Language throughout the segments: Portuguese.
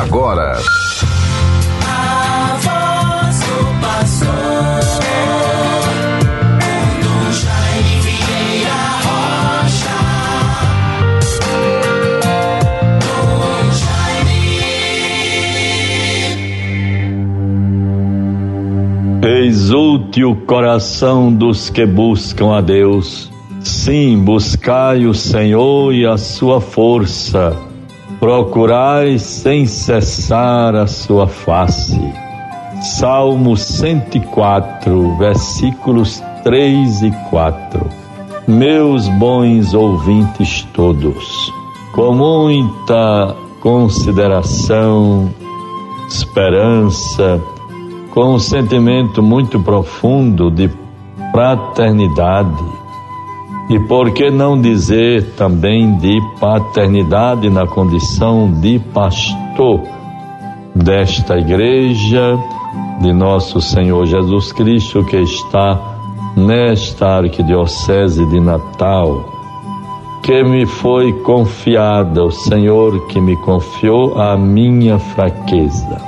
agora. Exulte o coração dos que buscam a Deus. Sim, buscai o Senhor e a sua força procurai sem cessar a sua face. Salmo 104, versículos 3 e 4. Meus bons ouvintes todos, com muita consideração, esperança, com um sentimento muito profundo de fraternidade, e por que não dizer também de paternidade na condição de pastor desta igreja de nosso Senhor Jesus Cristo que está nesta arquidiocese de Natal, que me foi confiada, o Senhor que me confiou a minha fraqueza.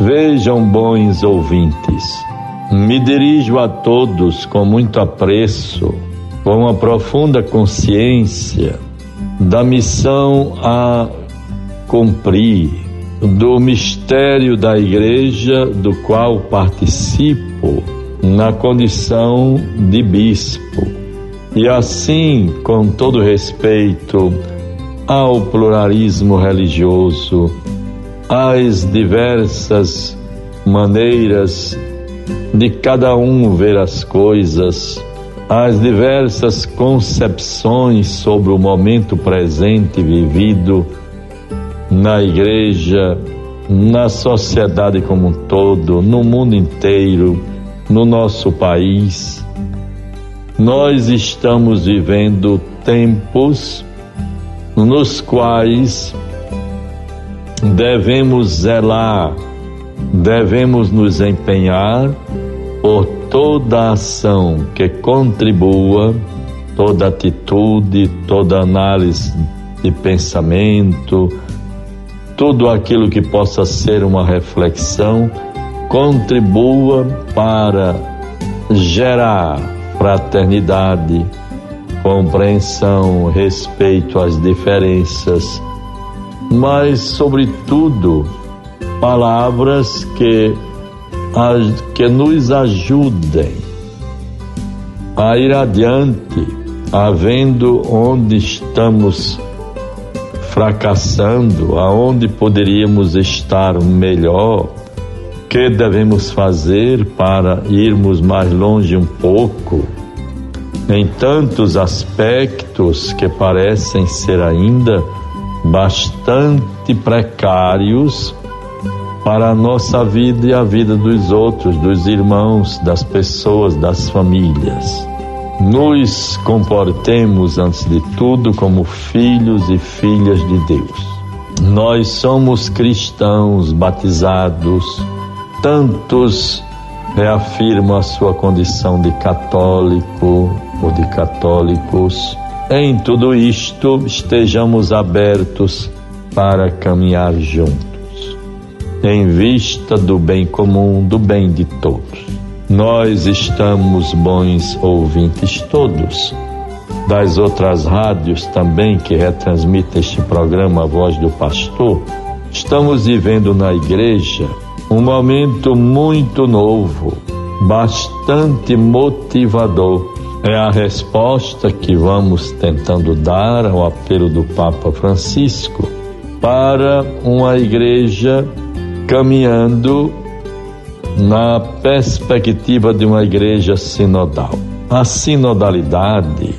Vejam, bons ouvintes, me dirijo a todos com muito apreço com uma profunda consciência da missão a cumprir, do mistério da igreja do qual participo na condição de bispo. E assim, com todo respeito ao pluralismo religioso, às diversas maneiras de cada um ver as coisas, as diversas concepções sobre o momento presente vivido na igreja, na sociedade como um todo, no mundo inteiro, no nosso país. Nós estamos vivendo tempos nos quais devemos zelar, devemos nos empenhar por toda ação que contribua, toda atitude, toda análise de pensamento, tudo aquilo que possa ser uma reflexão, contribua para gerar fraternidade, compreensão, respeito às diferenças, mas, sobretudo, palavras que que nos ajudem a ir adiante, havendo onde estamos fracassando, aonde poderíamos estar melhor, que devemos fazer para irmos mais longe um pouco, em tantos aspectos que parecem ser ainda bastante precários para a nossa vida e a vida dos outros, dos irmãos, das pessoas, das famílias. Nos comportemos, antes de tudo, como filhos e filhas de Deus. Nós somos cristãos batizados, tantos reafirmam a sua condição de católico ou de católicos. Em tudo isto, estejamos abertos para caminhar juntos em vista do bem comum, do bem de todos. Nós estamos bons ouvintes todos, das outras rádios também que retransmitem este programa A Voz do Pastor. Estamos vivendo na igreja um momento muito novo, bastante motivador. É a resposta que vamos tentando dar ao apelo do Papa Francisco para uma igreja caminhando na perspectiva de uma igreja sinodal. A sinodalidade,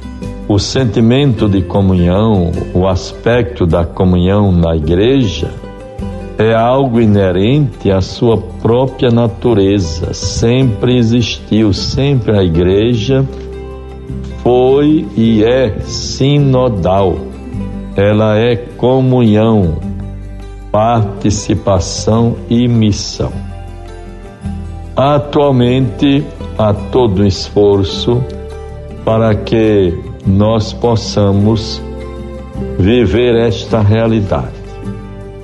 o sentimento de comunhão, o aspecto da comunhão na igreja, é algo inerente à sua própria natureza. Sempre existiu, sempre a igreja foi e é sinodal. Ela é comunhão, participação e missão. Atualmente, há todo um esforço para que nós possamos viver esta realidade.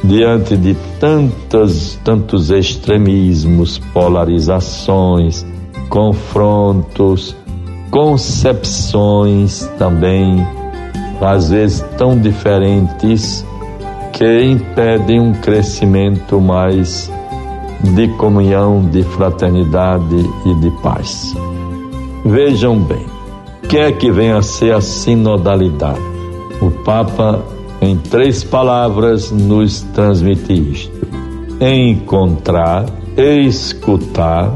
diante de tantos, tantos extremismos, polarizações, confrontos, concepções também, às vezes tão diferentes, que impedem um crescimento mais de comunhão, de fraternidade e de paz. Vejam bem, o que é que vem a ser a sinodalidade? O Papa, em três palavras, nos transmite isto: encontrar, escutar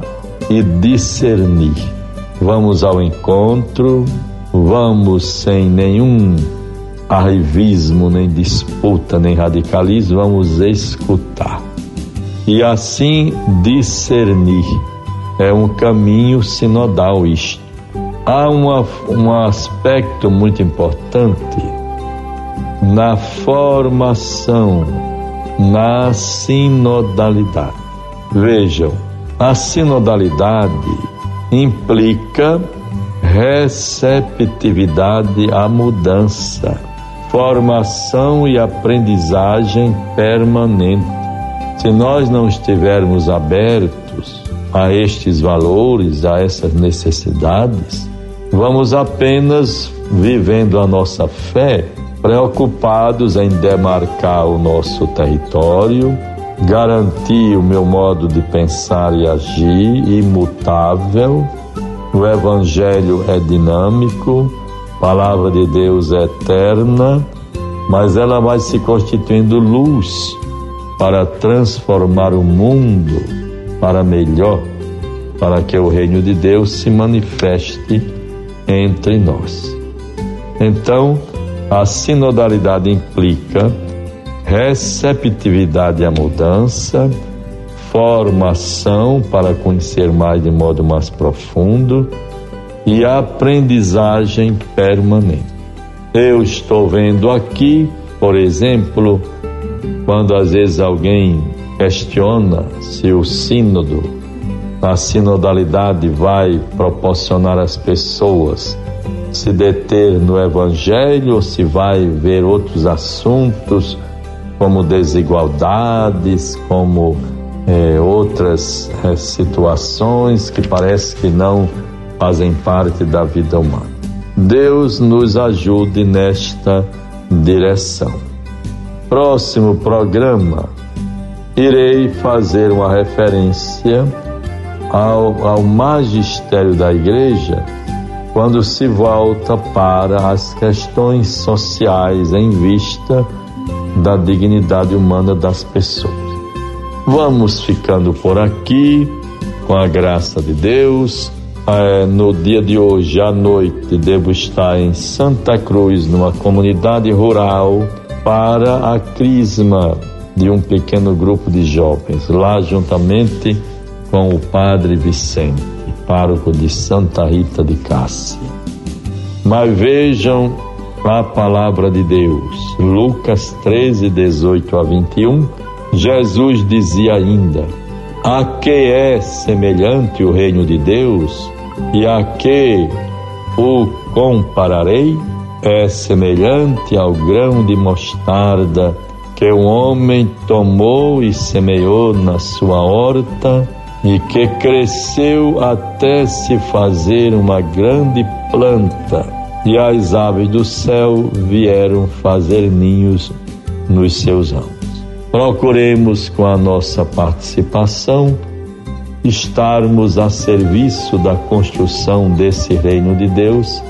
e discernir. Vamos ao encontro, vamos sem nenhum arrivismo, nem disputa, nem radicalismo, vamos escutar. E assim discernir. É um caminho sinodal isto. Há uma, um aspecto muito importante na formação, na sinodalidade. Vejam, a sinodalidade implica receptividade à mudança, formação e aprendizagem permanente. Se nós não estivermos abertos a estes valores, a essas necessidades, vamos apenas vivendo a nossa fé, preocupados em demarcar o nosso território, garantir o meu modo de pensar e agir imutável. O Evangelho é dinâmico, palavra de Deus é eterna, mas ela vai se constituindo luz para transformar o mundo para melhor, para que o reino de Deus se manifeste entre nós. Então, a sinodalidade implica receptividade à mudança, formação para conhecer mais de modo mais profundo e aprendizagem permanente. Eu estou vendo aqui, por exemplo, quando às vezes alguém questiona se o sínodo, a sinodalidade vai proporcionar às pessoas se deter no evangelho ou se vai ver outros assuntos como desigualdades, como é, outras é, situações que parece que não fazem parte da vida humana. Deus nos ajude nesta direção. Próximo programa, irei fazer uma referência ao, ao magistério da igreja quando se volta para as questões sociais em vista da dignidade humana das pessoas. Vamos ficando por aqui, com a graça de Deus. É, no dia de hoje, à noite, devo estar em Santa Cruz, numa comunidade rural, para a crisma de um pequeno grupo de jovens, lá juntamente com o Padre Vicente, pároco de Santa Rita de Cássia. Mas vejam a palavra de Deus. Lucas 13, 18 a 21. Jesus dizia ainda: A que é semelhante o reino de Deus e a que o compararei? É semelhante ao grão de mostarda que um homem tomou e semeou na sua horta e que cresceu até se fazer uma grande planta e as aves do céu vieram fazer ninhos nos seus ramos. Procuremos com a nossa participação estarmos a serviço da construção desse reino de Deus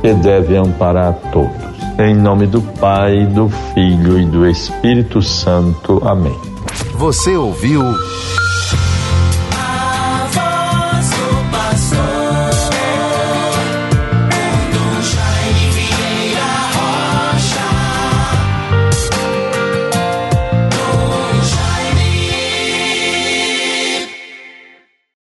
que deve amparar todos. Em nome do Pai, do Filho e do Espírito Santo. Amém. Você ouviu